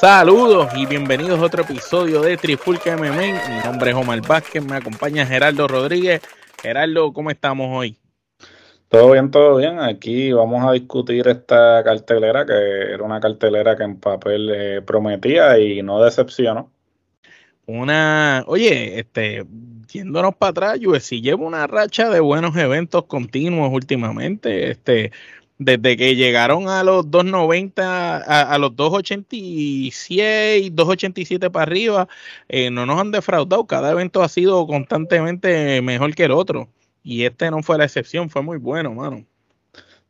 Saludos y bienvenidos a otro episodio de Trifulca MMA. Mi nombre es Omar Vázquez, me acompaña Gerardo Rodríguez. Gerardo, ¿cómo estamos hoy? Todo bien, todo bien. Aquí vamos a discutir esta cartelera, que era una cartelera que en papel eh, prometía y no decepcionó. Una, oye, este, yéndonos para atrás, UFC lleva una racha de buenos eventos continuos últimamente. Este, desde que llegaron a los 290, a, a los 286, 287 para arriba, eh, no nos han defraudado. Cada evento ha sido constantemente mejor que el otro. Y este no fue la excepción, fue muy bueno, mano.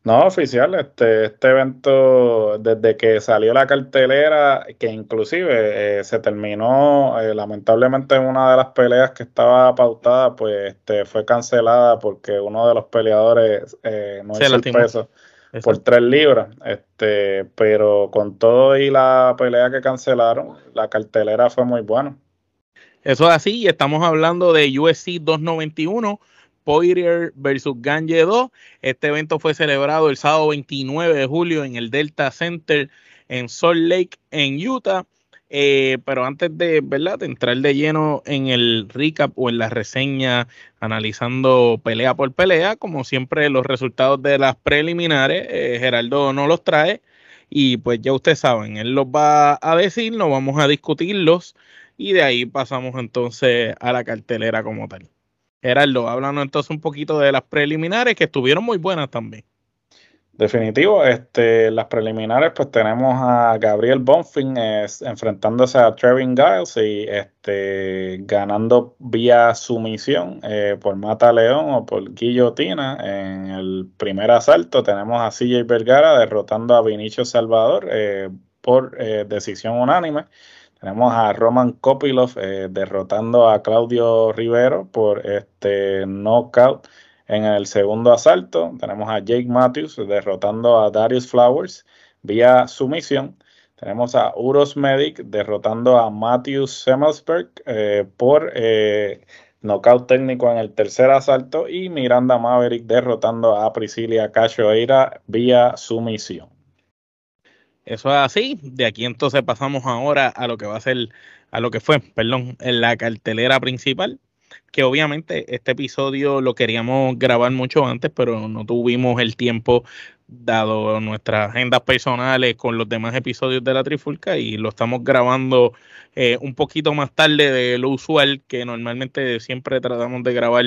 No, oficial, este, este evento, desde que salió la cartelera, que inclusive eh, se terminó, eh, lamentablemente una de las peleas que estaba pautada, pues este, fue cancelada porque uno de los peleadores eh, no hizo el peso por tres libras. Este, pero con todo y la pelea que cancelaron, la cartelera fue muy buena. Eso es así, estamos hablando de USC 291. Poirier versus Ganje 2. Este evento fue celebrado el sábado 29 de julio en el Delta Center en Salt Lake, en Utah. Eh, pero antes de, ¿verdad? de entrar de lleno en el recap o en la reseña, analizando pelea por pelea, como siempre los resultados de las preliminares, eh, Gerardo no los trae y pues ya ustedes saben, él los va a decir, no vamos a discutirlos y de ahí pasamos entonces a la cartelera como tal. Gerardo, háblanos entonces un poquito de las preliminares que estuvieron muy buenas también. Definitivo, este, las preliminares, pues tenemos a Gabriel Bonfin enfrentándose a Trevin Giles y este, ganando vía sumisión eh, por Mata León o por Guillotina en el primer asalto. Tenemos a CJ Vergara derrotando a Vinicio Salvador eh, por eh, decisión unánime. Tenemos a Roman Kopilov derrotando a Claudio Rivero por este knockout en el segundo asalto tenemos a Jake Matthews derrotando a Darius Flowers vía sumisión. Tenemos a Uros Medic derrotando a Matthews Semmelsberg eh, por eh, nocaut técnico en el tercer asalto y Miranda Maverick derrotando a Priscilia Cachoeira vía sumisión. Eso es así. De aquí entonces pasamos ahora a lo que va a ser, a lo que fue, perdón, en la cartelera principal que obviamente este episodio lo queríamos grabar mucho antes, pero no tuvimos el tiempo dado nuestras agendas personales con los demás episodios de la Trifulca y lo estamos grabando eh, un poquito más tarde de lo usual, que normalmente siempre tratamos de grabar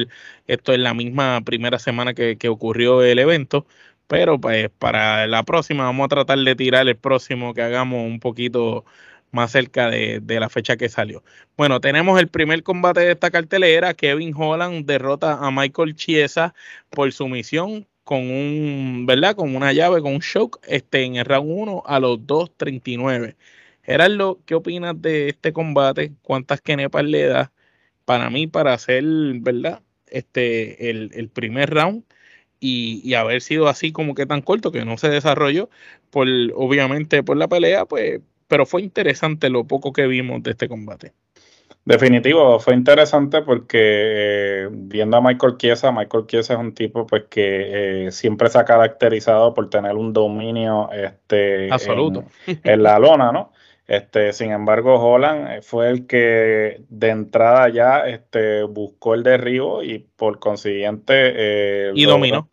esto en la misma primera semana que, que ocurrió el evento. Pero pues para la próxima vamos a tratar de tirar el próximo que hagamos un poquito más cerca de, la fecha que salió. Bueno, tenemos el primer combate de esta cartelera. Kevin Holland derrota a Michael Chiesa por sumisión con un, ¿verdad? Con una llave, con un shock, este, en el round 1 a los 2.39. Gerardo, ¿qué opinas de este combate? ¿Cuántas kenepas le da? Para mí, para hacer, ¿verdad? Este, el, primer round y, y, haber sido así como que tan corto que no se desarrolló, por, obviamente por la pelea, pues pero fue interesante lo poco que vimos de este combate. Definitivo, fue interesante porque eh, viendo a Michael Chiesa, Michael Chiesa es un tipo pues que eh, siempre se ha caracterizado por tener un dominio este, absoluto en, la lona, ¿no? Este, sin embargo, Holland eh, fue el que de entrada ya este, buscó el derribo y por consiguiente y dominó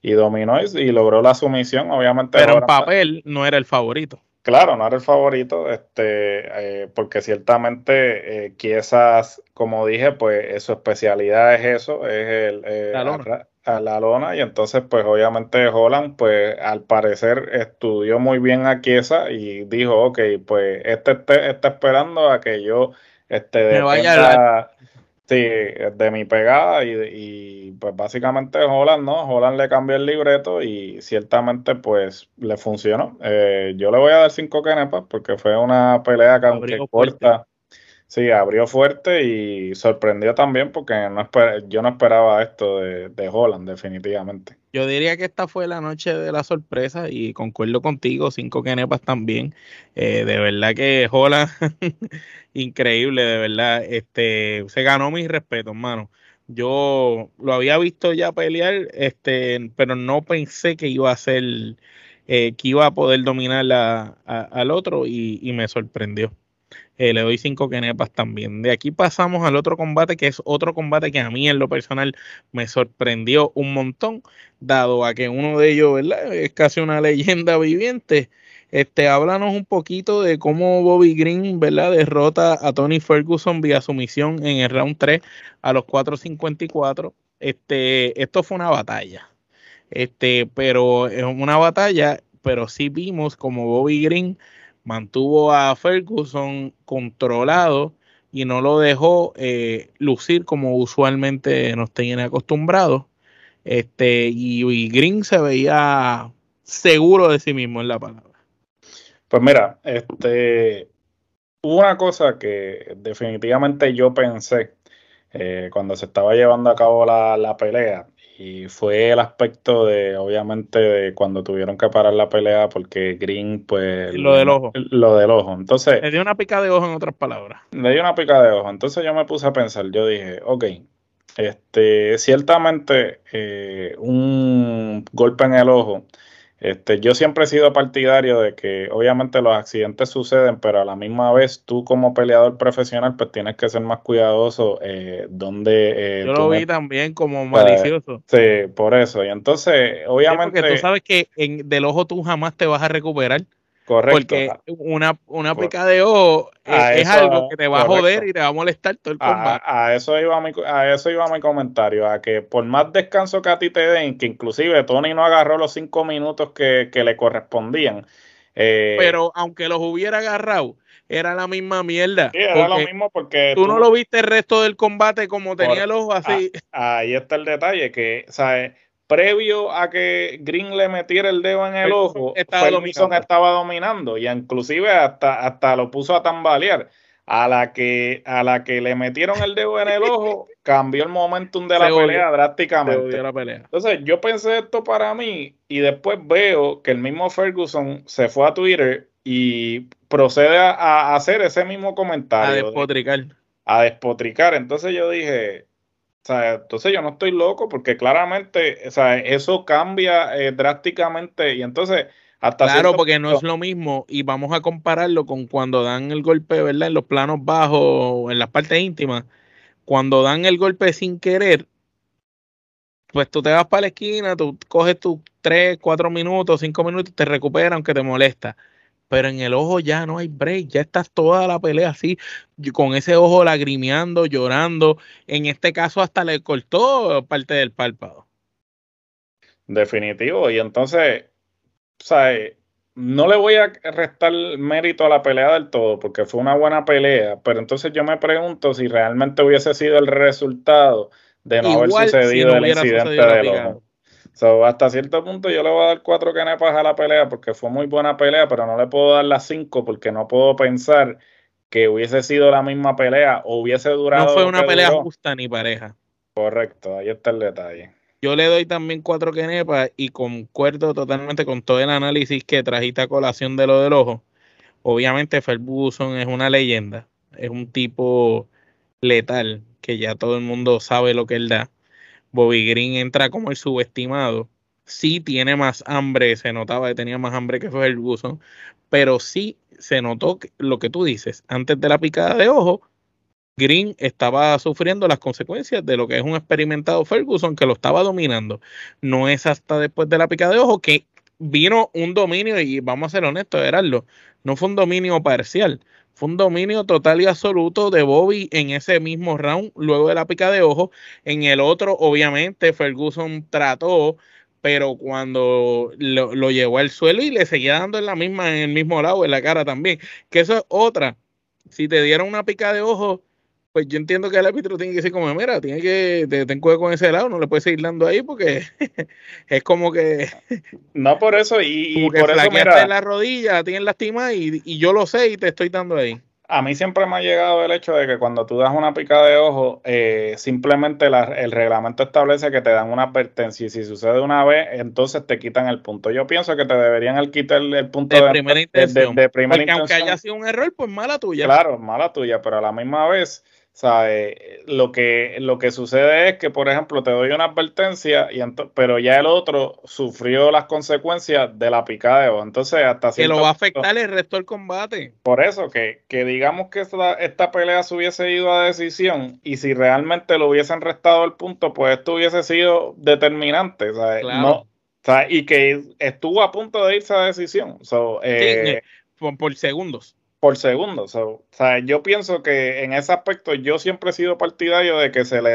y dominó y, logró la sumisión, obviamente. Pero en papel no era el favorito. Claro, no era el favorito, este, eh, porque ciertamente eh, Kiesas, como dije, pues su especialidad es eso, es el, eh, la, lona. A, la lona, y entonces, pues obviamente Holland, pues al parecer estudió muy bien a Kiesa y dijo, ok, pues este, este está esperando a que yo este, Me vaya Sí, de mi pegada y, y, pues básicamente Holland, ¿no? Holland le cambió el libreto y ciertamente pues le funcionó. Eh, yo le voy a dar cinco canepas porque fue una pelea que aunque corta, Sí, abrió fuerte y sorprendió también porque no yo no esperaba esto de, de, Holland, definitivamente. Yo diría que esta fue la noche de la sorpresa y concuerdo contigo, cinco kenepas también. Eh, de verdad que Holland, increíble, de verdad. Este, se ganó mi respeto, hermano. Yo lo había visto ya pelear, este, pero no pensé que iba a ser, eh, que iba a poder dominar al otro y me sorprendió. Eh, le doy cinco kenepas también. De aquí pasamos al otro combate, que es otro combate que a mí en lo personal me sorprendió un montón, dado a que uno de ellos ¿verdad? es casi una leyenda viviente. Este, háblanos un poquito de cómo Bobby Green, ¿verdad? Derrota a Tony Ferguson vía sumisión en el round 3 a los 4.54. Este, esto fue una batalla. Este, pero es una batalla, pero sí vimos como Bobby Green mantuvo a Ferguson controlado y no lo dejó eh, lucir como usualmente nos tiene acostumbrados. Este, y, Green se veía seguro de sí mismo en la palabra. Pues mira, este, una cosa que definitivamente yo pensé eh, cuando se estaba llevando a cabo la, la pelea y fue el aspecto de, obviamente, de cuando tuvieron que parar la pelea porque Green, pues... Lo del ojo. Lo del ojo. Entonces... Le dio una pica de ojo en otras palabras. Le dio una pica de ojo. Entonces yo me puse a pensar, yo dije, ok, este, ciertamente eh, un golpe en el ojo este, yo siempre he sido partidario de que obviamente los accidentes suceden, pero a la misma vez tú como peleador profesional pues tienes que ser más cuidadoso eh, donde... Eh, yo lo vi también como malicioso. sí, por eso. Y entonces, obviamente... porque tú sabes que en, del ojo tú jamás te vas a recuperar. Correcto. Porque una, una pica de ojo es, algo que te va a joder y te va a molestar todo el combate. A, eso iba mi, a eso iba mi comentario, a que por más descanso que a ti te den, que inclusive Tony no agarró los cinco minutos que, le correspondían. Eh, Pero aunque los hubiera agarrado, era la misma mierda. Sí, era lo mismo porque... Tú, no lo viste el resto del combate como tenía el ojo así. ahí está el detalle, que, ¿sabes? Previo a que Green le metiera el dedo en el ojo, Ferguson estaba dominando y inclusive hasta, hasta lo puso a tambalear. A la, que, a la que le metieron el dedo en el ojo, cambió el momentum de la pelea drásticamente. Entonces, yo pensé esto para mí y después veo que el mismo Ferguson se fue a Twitter y procede a, hacer ese mismo comentario. A despotricar. a despotricar. Entonces yo dije, entonces yo no estoy loco porque claramente, o sea, eso cambia eh, drásticamente y entonces hasta claro porque no es lo mismo y vamos a compararlo con cuando dan el golpe, ¿verdad? En los planos bajos, en las partes íntimas, cuando dan el golpe sin querer, pues tú te vas para la esquina, tú coges tus 3, 4 minutos, 5 minutos, te recuperas aunque te molesta pero en el ojo ya no hay break, ya estás toda la pelea así, con ese ojo lagrimeando, llorando. En este caso hasta le cortó parte del párpado. Definitivo, y entonces, ¿sabes? No le voy a restar mérito a la pelea del todo, porque fue una buena pelea, pero entonces yo me pregunto si realmente hubiese sido el resultado de no haber sucedido el incidente del ojo. So, hasta cierto punto yo le voy a dar cuatro canepas a la pelea porque fue muy buena pelea, pero no le puedo dar las cinco porque no puedo pensar que hubiese sido la misma pelea o hubiese durado. No fue una pelea justa ni pareja. Correcto, ahí está el detalle. Yo le doy también cuatro canepas y concuerdo totalmente con todo el análisis que trajiste a colación de lo del ojo. Obviamente Ferguson es una leyenda, es un tipo letal que ya todo el mundo sabe lo que él da Bobby Green entra como el subestimado. Sí tiene más hambre, se notaba que tenía más hambre que Ferguson, pero sí se notó lo que tú dices, antes de la picada de ojo, Green estaba sufriendo las consecuencias de lo que es un experimentado Ferguson que lo estaba dominando. No es hasta después de la picada de ojo que vino un dominio, y vamos a ser honestos, Gerardo, no fue un dominio parcial, fue un dominio total y absoluto de Bobby en ese mismo round, luego de la pica de ojo. En el otro, obviamente, Ferguson trató, pero cuando lo, llevó al suelo y le seguía dando en la misma, en el mismo lado, en la cara también. Que eso es otra. Si te dieron una pica de ojo, pues yo entiendo que el árbitro tiene que decir como, mira, tiene que, te, cuidado con ese lado, no le puedes seguir dando ahí porque es como que... no por eso, y, por eso, mira... la rodilla, tienes lastima y, y yo lo sé y te estoy dando ahí. A mí siempre me ha llegado el hecho de que cuando tú das una pica de ojo, eh, simplemente el reglamento establece que te dan una advertencia y si sucede una vez, entonces te quitan el punto. Yo pienso que te deberían quitar el, punto de, primera intención. De, Porque aunque haya sido un error, pues mala tuya. Claro, mala tuya, pero a la misma vez ¿Sabe? Lo que, lo que sucede es que, por ejemplo, te doy una advertencia, y pero ya el otro sufrió las consecuencias de la picada de ojo. Entonces, hasta Que lo va a afectar el resto del combate. Por eso, que, que digamos que esta, esta, pelea se hubiese ido a decisión y si realmente lo hubiesen restado el punto, pues esto hubiese sido determinante. ¿sabes? No, Y que estuvo a punto de irse a decisión. Eh, por segundos por segundo. o sea, yo pienso que en ese aspecto yo siempre he sido partidario de que se le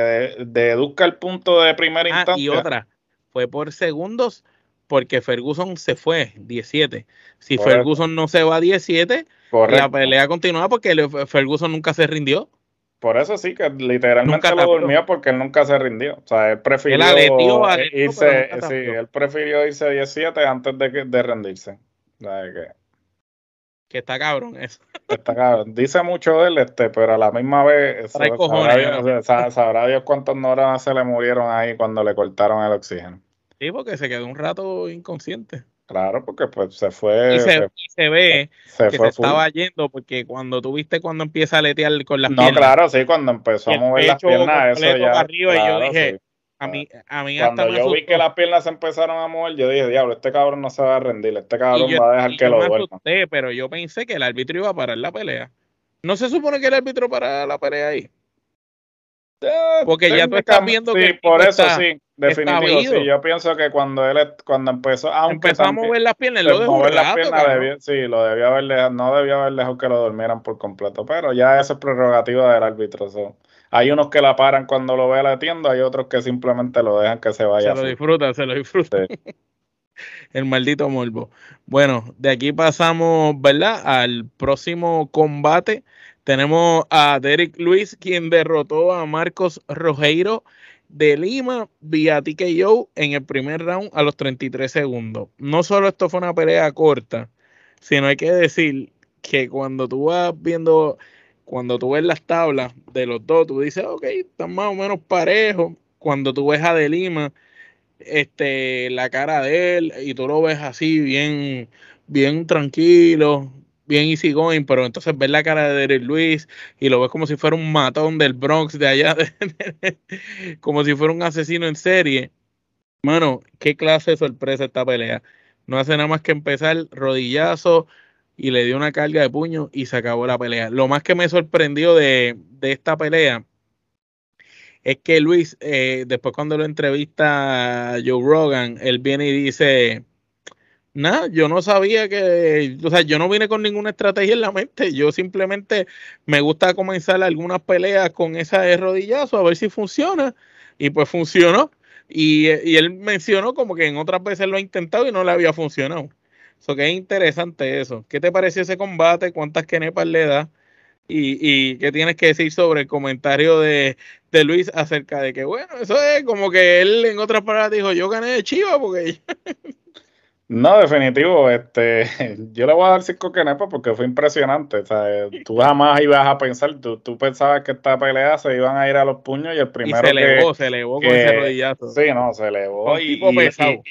deduzca el punto de primera ah, instancia. Y otra, fue por segundos porque Ferguson se fue 17. Si Ferguson no se va a 17, la pelea continúa porque Ferguson nunca se rindió. Por eso sí, que literalmente lo durmió porque él nunca se rindió. O sea, él prefirió irse, sí, él prefirió irse 17 antes de, de rendirse. O sea, que, que está cabrón eso. Está cabrón. Dice mucho de él, este, pero a la misma vez sabrá, Dios, cuántos neuronas se le murieron ahí cuando le cortaron el oxígeno. Sí, porque se quedó un rato inconsciente. Claro, porque pues se fue. Y se, ve que se estaba yendo, porque cuando tú viste cuando empieza a letear con las piernas. No, claro, sí, cuando empezó a mover las piernas, eso ya. Arriba y yo dije, a mí, a mí Cuando yo vi que las piernas se empezaron a mover, yo dije, diablo, este cabrón no se va a rendir, este cabrón va a dejar que lo duerma. pero yo pensé que el árbitro iba a parar la pelea. ¿No se supone que el árbitro para la pelea ahí? Porque ya tú estás viendo sí, por eso sí, definitivo. Sí, yo pienso que cuando él cuando empezó, aunque empezó a mover las piernas, lo dejó mover las piernas sí, lo debió haber no debió haber dejado que lo durmieran por completo, pero ya eso es prerrogativa del árbitro. Hay unos que la paran cuando lo ve la tienda, hay otros que simplemente lo dejan que se vaya. Se lo disfruta, se lo disfruta. El maldito morbo. Bueno, de aquí pasamos, ¿verdad? Al próximo combate. Tenemos a Derek Luis, quien derrotó a Marcos Rojeiro de Lima vía TKO en el primer round a los 33 segundos. No solo esto fue una pelea corta, sino hay que decir que cuando tú vas viendo cuando tú ves las tablas de los dos, tú dices, ok, están más o menos parejos. Cuando tú ves a De Lima, este, la cara de él, y tú lo ves así, bien, bien tranquilo, bien easy going, pero entonces ves la cara de Luis y lo ves como si fuera un matón del Bronx de allá, como si fuera un asesino en serie. Mano, qué clase de sorpresa esta pelea. No hace nada más que empezar rodillazo, y le dio una carga de puño y se acabó la pelea. Lo más que me sorprendió de, esta pelea es que Luis, eh, después cuando lo entrevista Joe Rogan, él viene y dice, nada, yo no sabía que, o sea, yo no vine con ninguna estrategia en la mente, yo simplemente me gusta comenzar algunas peleas con esa de a ver si funciona y pues funcionó. Y, y él mencionó como que en otras veces lo ha intentado y no le había funcionado. So que es interesante eso. ¿Qué te pareció ese combate? ¿Cuántas kenepas le da? Y, y, qué tienes que decir sobre el comentario de, de, Luis acerca de que, bueno, eso es como que él en otras palabras dijo, yo gané de Chiva porque No, definitivo. Este, yo le voy a dar cinco kenepas porque fue impresionante. O sea, tú jamás ibas a pensar, tú, tú, pensabas que esta pelea se iban a ir a los puños y el primero. Y se elevó, se elevó con ese rodillazo. Sí, no, se elevó. Y,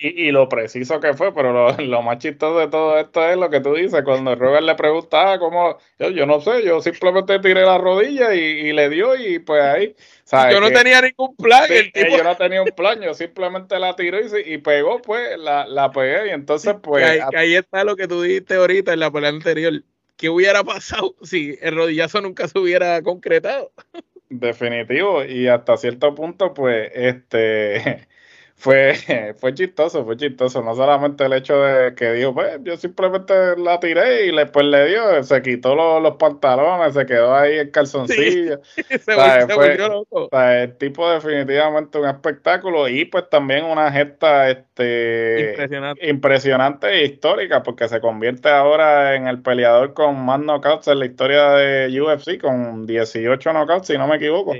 y, lo preciso que fue, pero lo, lo, más chistoso de todo esto es lo que tú dices. Cuando Robert le preguntaba, cómo, yo, yo no sé, yo simplemente tiré la rodilla y, le dio y pues ahí yo no tenía ningún plan. Yo no tenía un plan, yo simplemente la tiró y, y pegó, pues la, la, pegué. Y entonces, pues. ahí, está lo que tú dijiste ahorita en la pelea anterior. ¿Qué hubiera pasado si el rodillazo nunca se hubiera concretado? Definitivo, y hasta cierto punto, pues, este fue, fue chistoso, fue chistoso. No solamente el hecho de que dijo, pues yo simplemente la tiré y después le dio, se quitó los, pantalones, se quedó ahí el calzoncillo. se, loco. el tipo definitivamente un espectáculo y pues también una gesta este, impresionante. e histórica porque se convierte ahora en el peleador con más knockouts en la historia de UFC con 18 knockouts, si no me equivoco.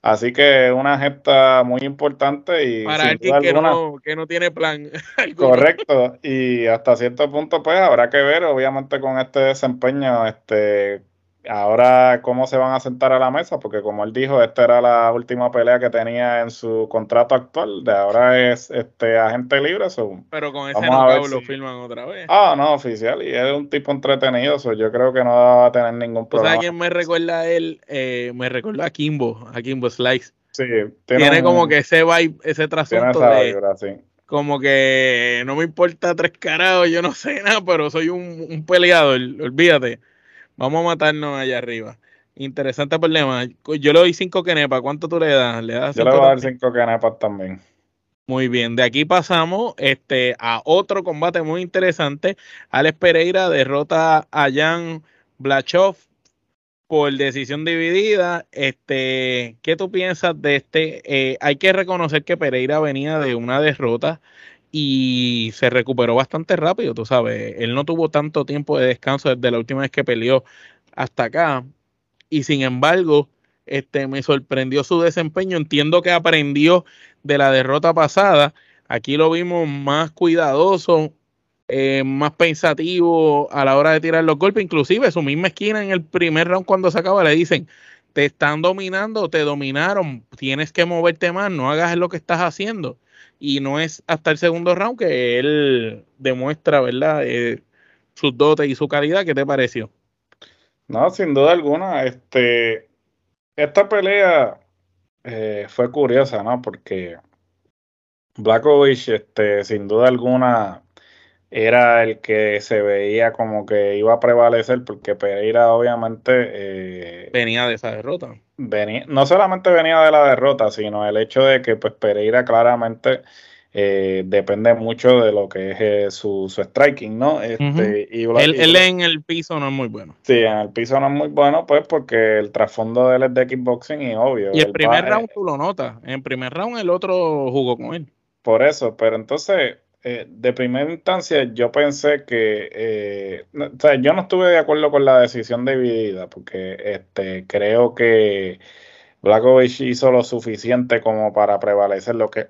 Así que una gesta muy importante y para alguien que, no, que no tiene plan. correcto, y hasta cierto punto pues habrá que ver, obviamente con este desempeño, este ahora, ¿cómo se van a sentar a la mesa? Porque como él dijo, esta era la última pelea que tenía en su contrato actual. De ahora es este agente libre. Pero con ese no lo firman otra vez. Ah, no, oficial. Y es un tipo entretenido. yo creo que no va a tener ningún problema. ¿Sabes quién me recuerda a él? Eh, me recuerda a Kimbo, a Kimbo Slice. Sí, tiene, como que ese vibe, ese trasunto de, como que no me importa tres carajos, yo no sé nada, pero soy un, un peleador, olvídate. Vamos a matarnos allá arriba. Interesante problema. Yo le doy cinco kenepas. ¿Cuánto tú le das? ¿Le das Yo le voy a dar cinco kenepas también. Muy bien, de aquí pasamos este, a otro combate muy interesante. Alex Pereira derrota a Jan Blachov por decisión dividida. Este, ¿Qué tú piensas de este? Eh, hay que reconocer que Pereira venía de una derrota y se recuperó bastante rápido, tú sabes. Él no tuvo tanto tiempo de descanso desde la última vez que peleó hasta acá. Y sin embargo, este, me sorprendió su desempeño. Entiendo que aprendió de la derrota pasada. Aquí lo vimos más cuidadoso, eh, más pensativo a la hora de tirar los golpes. Inclusive su misma esquina en el primer round cuando se acaba le dicen, te están dominando, te dominaron, tienes que moverte más, no hagas lo que estás haciendo y no es hasta el segundo round que él demuestra, ¿verdad? Eh, sus dotes y su calidad. ¿Qué te pareció? No, sin duda alguna, este, esta pelea eh, fue curiosa, ¿no? Porque Blackovich, este, sin duda alguna, era el que se veía como que iba a prevalecer, porque Pereira obviamente... Eh, venía de esa derrota. Venía, no solamente venía de la derrota, sino el hecho de que pues Pereira claramente eh, depende mucho de lo que es eh, su, su, striking, ¿no? Este, y él, en el piso no es muy bueno. Sí, en el piso no es muy bueno, pues porque el trasfondo de él es de kickboxing y obvio. Y el primer round tú lo notas. En el primer round el otro jugó con él. Por eso, pero entonces eh, de primera instancia yo pensé que, eh, o sea, yo no estuve de acuerdo con la decisión dividida, porque este, creo que Blackovich hizo lo suficiente como para prevalecer. Lo que,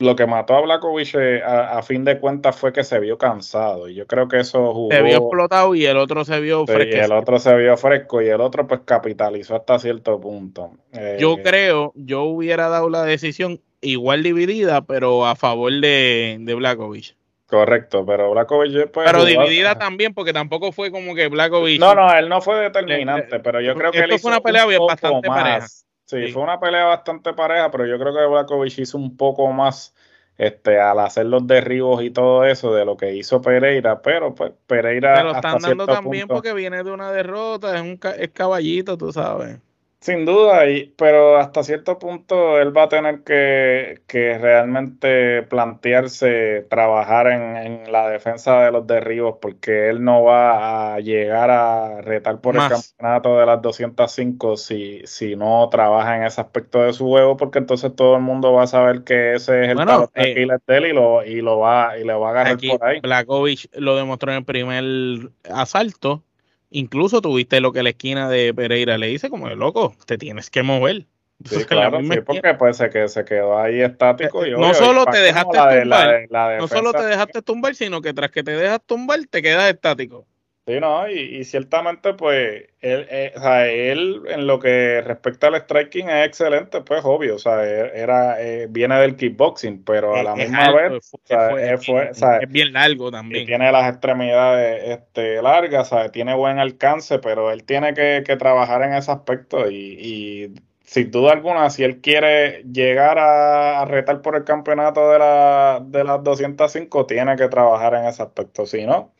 lo que mató a Blackovich eh, a, fin de cuentas fue que se vio cansado. Y yo creo que eso jugó. Se vio explotado y el otro se vio fresco. Y el otro se vio fresco y el otro pues capitalizó hasta cierto punto. yo creo, yo hubiera dado la decisión igual dividida, pero a favor de, de Blackovich. Correcto, pero Blackovich pues, Pero dividida también, porque tampoco fue como que Blackovich. No, no, él no fue determinante, pero yo creo que él hizo fue una pelea bastante pareja. Sí, fue una pelea bastante pareja, pero yo creo que Blackovich hizo un poco más este, al hacer los derribos y todo eso de lo que hizo Pereira, pero pues Pereira. Pero están dando también porque viene de una derrota, es un es caballito, tú sabes. Sin duda, y, pero hasta cierto punto él va a tener que, que realmente plantearse trabajar en, en, la defensa de los derribos porque él no va a llegar a retar por el campeonato de las 205 si, si no trabaja en ese aspecto de su juego porque entonces todo el mundo va a saber que ese es el bueno, eh, de él y lo, y lo va y le va a agarrar por ahí. Blackovich lo demostró en el primer asalto Incluso tuviste lo que la esquina de Pereira le dice, como de loco, te tienes que mover. Sí, claro, sí, porque pues se, que se quedó ahí estático. Y, no solo te dejaste tumbar, no solo te dejaste tumbar, sino que tras que te dejas tumbar, te quedas estático. Sí, no, y, ciertamente, pues, él, eh, o sea, él, en lo que respecta al striking es excelente, pues, obvio, o sea, e, era, eh, viene del kickboxing, pero a la misma vez, es, bien largo también. tiene las extremidades este, largas, ¿sabes? tiene buen alcance, pero él tiene que, trabajar en ese aspecto y, y sin duda alguna, si él quiere llegar a, retar por el campeonato de, la, de las 205, tiene que trabajar en ese aspecto, si no,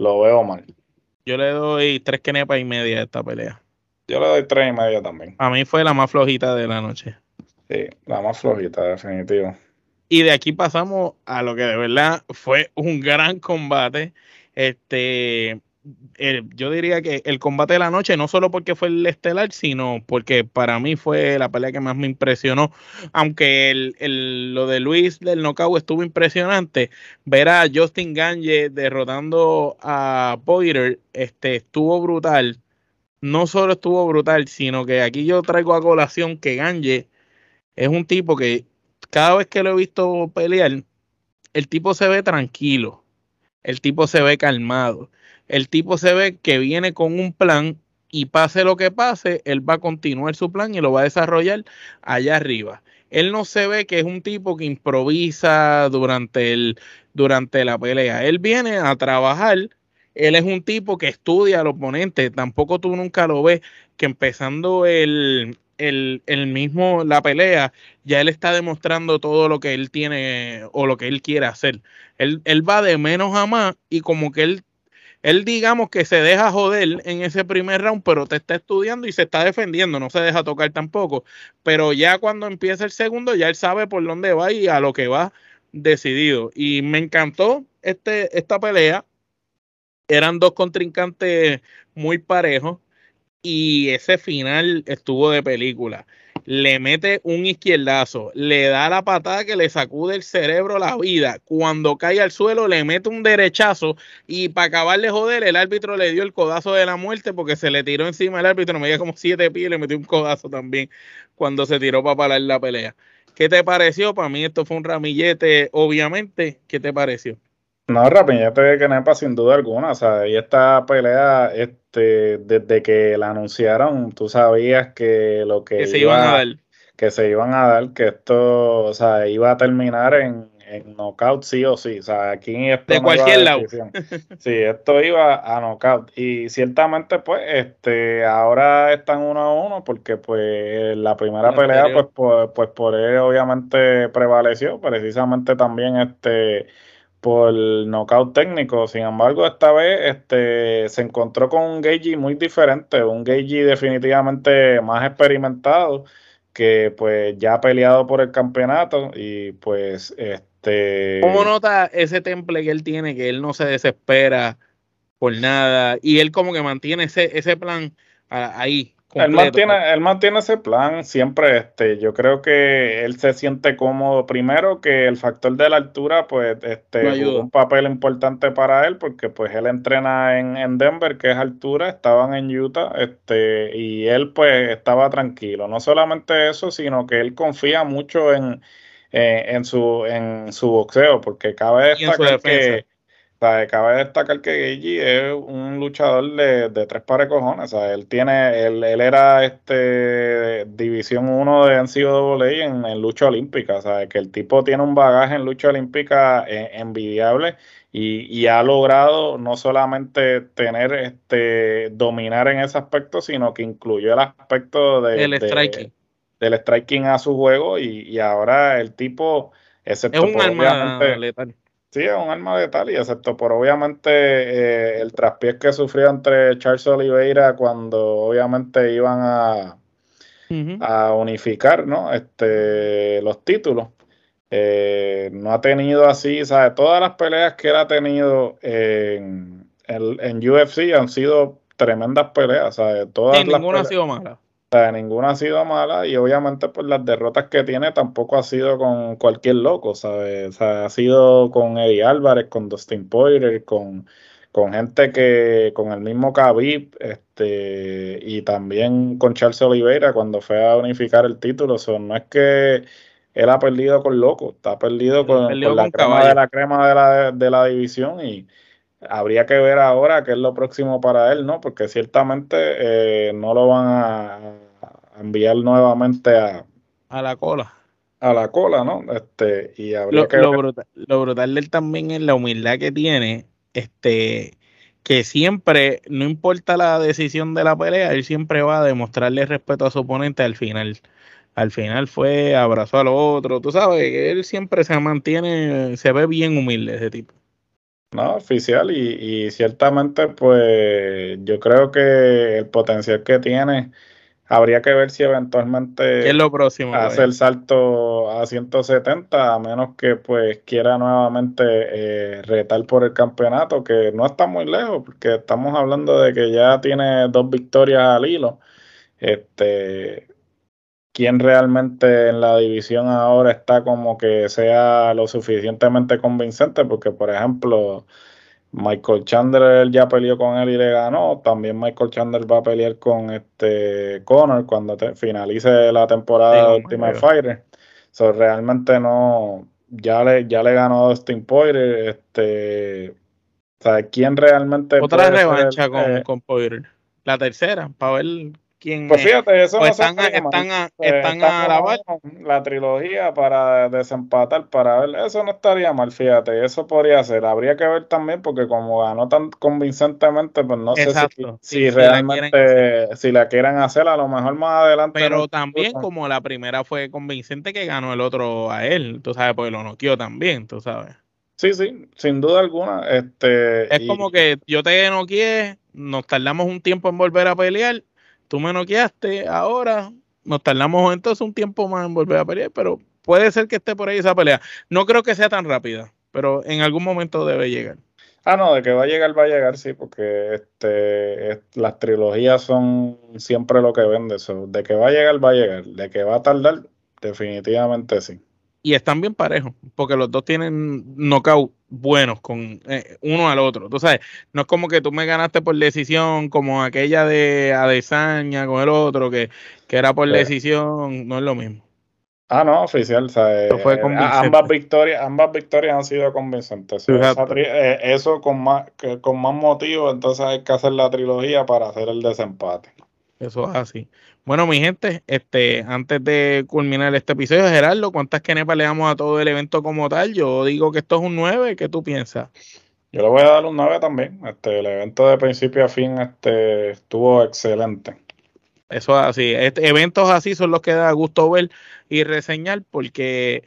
lo veo mal. Yo le doy tres kenepas y media a esta pelea. Yo le doy tres y media también. A mí fue la más flojita de la noche. Sí, la más flojita, definitivo. Y de aquí pasamos a lo que de verdad fue un gran combate. Este, yo diría que el combate de la noche, no solo porque fue el estelar, sino porque para mí fue la pelea que más me impresionó. Aunque el, lo de Luis del knockout estuvo impresionante, ver a Justin Ganje derrotando a Poirier este, estuvo brutal. No solo estuvo brutal, sino que aquí yo traigo a colación que Ganje es un tipo que cada vez que lo he visto pelear, el tipo se ve tranquilo, el tipo se ve calmado el tipo se ve que viene con un plan y pase lo que pase, él va a continuar su plan y lo va a desarrollar allá arriba. Él no se ve que es un tipo que improvisa durante, el, durante la pelea. Él viene a trabajar. Él es un tipo que estudia al oponente. Tampoco tú nunca lo ves que empezando el, el, el, mismo, la pelea, ya él está demostrando todo lo que él tiene o lo que él quiere hacer. Él, él va de menos a más y como que él él digamos que se deja joder en ese primer round, pero te está estudiando y se está defendiendo, no se deja tocar tampoco. Pero ya cuando empieza el segundo, ya él sabe por dónde va y a lo que va decidido. Y me encantó este, esta pelea. Eran dos contrincantes muy parejos y ese final estuvo de película le mete un izquierdazo, le da la patada que le sacude el cerebro la vida. Cuando cae al suelo, le mete un derechazo y para acabar de joder, el árbitro le dio el codazo de la muerte porque se le tiró encima el árbitro, me dio como siete pies y le metió un codazo también cuando se tiró para parar la pelea. ¿Qué te pareció? Para mí esto fue un ramillete, obviamente. ¿Qué te pareció? No, Ramillete de Kenepa sin duda alguna. O sea, y esta pelea, este, desde que la anunciaron, tú sabías que lo que, se iban a dar. Que se iban a dar, que esto, o sea, iba a terminar en, en knockout sí o sí. O sea, aquí De cualquier lado. Sí, esto iba a knockout. Y ciertamente, pues, este, ahora están uno a uno, porque pues la primera pelea, pues, pues, pues por él obviamente prevaleció, precisamente también este por nocaut técnico. Sin embargo, esta vez este, se encontró con un Geiji muy diferente, un Geiji definitivamente más experimentado, que pues ya ha peleado por el campeonato y pues este... ¿Cómo nota ese temple que él tiene, que él no se desespera por nada y él como que mantiene ese, ese plan ahí? Él mantiene, él mantiene ese plan siempre. Este, yo creo que él se siente cómodo. Primero que el factor de la altura, pues, este, un papel importante para él, porque pues él entrena en, en, Denver, que es altura, estaban en Utah, este, y él pues estaba tranquilo. No solamente eso, sino que él confía mucho en, en, su, en su boxeo, porque cabe destacar que cabe destacar que Geiji es un luchador de, tres pares cojones. O él tiene, él, él era este división 1 de NCAA en, en lucha olímpica. O sea, que el tipo tiene un bagaje en lucha olímpica eh, envidiable y, ha logrado no solamente tener este dominar en ese aspecto, sino que incluyó el aspecto de, el striking. del striking a su juego y, ahora el tipo, excepto es un arma letal Sí, es un arma letal y excepto por obviamente eh, el traspiés que sufrió entre Charles Oliveira cuando obviamente iban a, a unificar ¿no? este, los títulos. Eh, no ha tenido así, ¿sabes? Todas las peleas que él ha tenido en, en, UFC han sido tremendas peleas, ¿sabes? Todas ninguna ha sido mala ninguna ha sido mala y obviamente pues las derrotas que tiene tampoco ha sido con cualquier loco, ¿sabes? ha sido con Eddie Álvarez, con Dustin Poirier, con, con gente que, con el mismo Khabib, este, y también con Charles Oliveira cuando fue a unificar el título. no es que él ha perdido con loco, está perdido con, la crema de la crema de la, de la división y habría que ver ahora qué es lo próximo para él, ¿no? Porque ciertamente eh, no lo van a, enviar nuevamente a, a la cola. A la cola, ¿no? Este, y habría lo, que lo, brutal, lo brutal de él también es la humildad que tiene, este, que siempre, no importa la decisión de la pelea, él siempre va a demostrarle respeto a su oponente al final. Al final fue abrazó al otro, tú sabes, él siempre se mantiene, se ve bien humilde ese tipo. No, oficial, y, y, ciertamente, pues yo creo que el potencial que tiene, habría que ver si eventualmente es lo próximo, hace el salto a 170, a menos que pues quiera nuevamente eh, retar por el campeonato, que no está muy lejos, porque estamos hablando de que ya tiene dos victorias al hilo. Este, quién realmente en la división ahora está como que sea lo suficientemente convincente, porque por ejemplo, Michael Chandler ya peleó con él y le ganó, también Michael Chandler va a pelear con este Conor cuando finalice la temporada de Ultimate Fighter. So, realmente no, ya le, ya le ganó a Dustin Poirier, este, o sea, ¿quién realmente otra revancha con, eh, con Poirier? la tercera, para ver pues fíjate, eso pues están, están, a, pues están a la, la trilogía para desempatar, para ver, eso no estaría mal, fíjate, eso podría ser, habría que ver también porque como ganó tan convincentemente, pues no sé si, realmente, si la quieran hacer, a lo mejor más adelante. Pero también como la primera fue convincente que ganó el otro a él, tú sabes, porque lo noqueó también, tú sabes. Sí, sí, sin duda alguna. Este, es como que yo te noqueé, nos tardamos un tiempo en volver a pelear tú me noqueaste, ahora nos tardamos entonces un tiempo más en volver a pelear, pero puede ser que esté por ahí esa pelea. No creo que sea tan rápida, pero en algún momento debe llegar. Ah, no, de que va a llegar, va a llegar, sí, porque este, las trilogías son siempre lo que vende. eso. de que va a llegar, va a llegar. De que va a tardar, definitivamente sí y están bien parejos, porque los dos tienen knockout buenos con eh, uno al otro. Tú sabes, no es como que tú me ganaste por decisión, como aquella de Adesanya con el otro, que, que era por decisión, no es lo mismo. Ah, no, oficial. O sea, eh, ambas victorias, ambas victorias han sido convincentes. Eh, eso con más, con más motivo, entonces hay que hacer la trilogía para hacer el desempate. Eso es así. Bueno, mi gente, este, antes de culminar este episodio, Gerardo, ¿cuántas kenepas le damos a todo el evento como tal? Yo digo que esto es un 9, ¿qué tú piensas? Yo le voy a dar un 9 también. Este, el evento de principio a fin este, estuvo excelente. Eso es así. Este, eventos así son los que da gusto ver y reseñar porque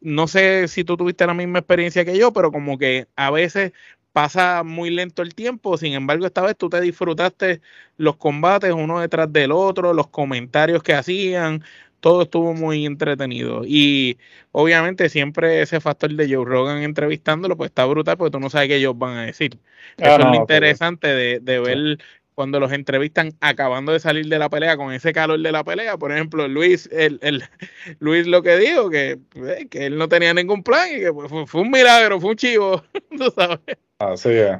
no sé si tú tuviste la misma experiencia que yo, pero como que a veces pasa muy lento el tiempo, sin embargo esta vez tú te disfrutaste los combates uno detrás del otro, los comentarios que hacían, todo estuvo muy entretenido. Y obviamente siempre ese factor de Joe Rogan entrevistándolo pues está brutal porque tú no sabes qué ellos van a decir. Ah, Eso es lo interesante de, ver cuando los entrevistan acabando de salir de la pelea con ese calor de la pelea. Por ejemplo, Luis, el, el Luis lo que dijo, que, eh, que él no tenía ningún plan y que fue, fue un milagro, fue un chivo, tú sabes. Así es.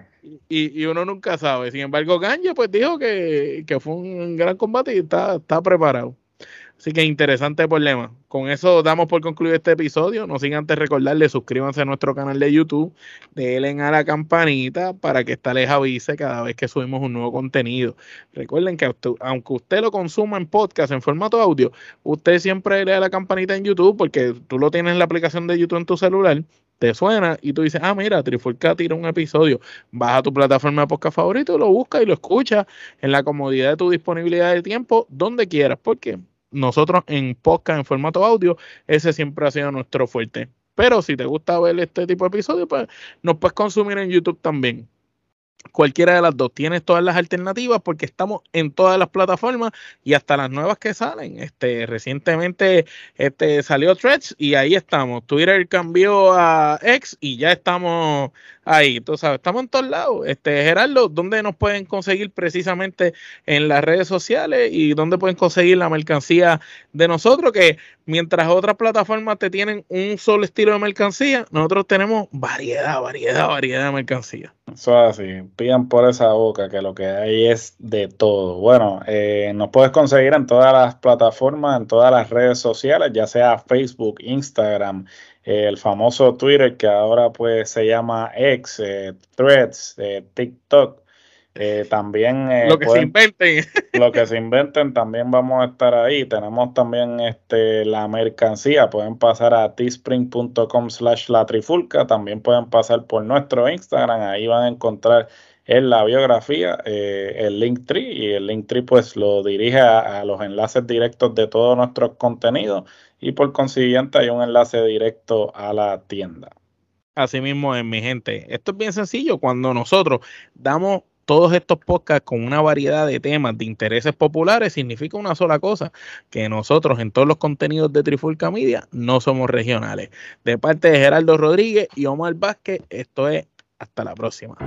Y, y, uno nunca sabe. Sin embargo, Ganje pues dijo que, fue un gran combate y está, está preparado. Así que interesante problema. Con eso damos por concluido este episodio. No sin antes recordarles, suscríbanse a nuestro canal de YouTube, denle a la campanita para que esta les avise cada vez que subimos un nuevo contenido. Recuerden que aunque usted lo consuma en podcast, en formato audio, usted siempre le da la campanita en YouTube porque tú lo tienes en la aplicación de YouTube en tu celular te suena y tú dices, ah, mira, Trifulca tira un episodio, vas a tu plataforma de podcast favorito, lo buscas y lo escuchas en la comodidad de tu disponibilidad de tiempo, donde quieras, porque nosotros en podcast, en formato audio, ese siempre ha sido nuestro fuerte. Pero si te gusta ver este tipo de episodios, pues nos puedes consumir en YouTube también. Cualquiera de las dos. Tienes todas las alternativas porque estamos en todas las plataformas y hasta las nuevas que salen. Este, recientemente este, salió Threads y ahí estamos. Twitter cambió a X y ya estamos ahí. Tú sabes, estamos en todos lados. Este, Gerardo, ¿dónde nos pueden conseguir precisamente en las redes sociales y dónde pueden conseguir la mercancía de nosotros? Que mientras otras plataformas te tienen un solo estilo de mercancía, nosotros tenemos variedad, variedad, variedad de mercancía. Eso es así, pidan por esa boca que lo que hay es de todo. Bueno, eh, nos puedes conseguir en todas las plataformas, en todas las redes sociales, ya sea Facebook, Instagram, el famoso Twitter que ahora pues se llama X, eh, Threads, eh, TikTok. Eh, también lo que se inventen. lo que se inventen también vamos a estar ahí. Tenemos también este la mercancía. Pueden pasar a teespring.com slash la trifulca. También pueden pasar por nuestro Instagram. Ahí van a encontrar en la biografía el link tree y el link tree pues lo dirige a los enlaces directos de todos nuestros contenidos y por consiguiente hay un enlace directo a la tienda. Así mismo es, mi gente. Esto es bien sencillo. Cuando nosotros damos todos estos podcasts con una variedad de temas de intereses populares, significa una sola cosa, que nosotros en todos los contenidos de Trifulca Media no somos regionales. De parte de Gerardo Rodríguez y Omar Vázquez, esto es hasta la próxima.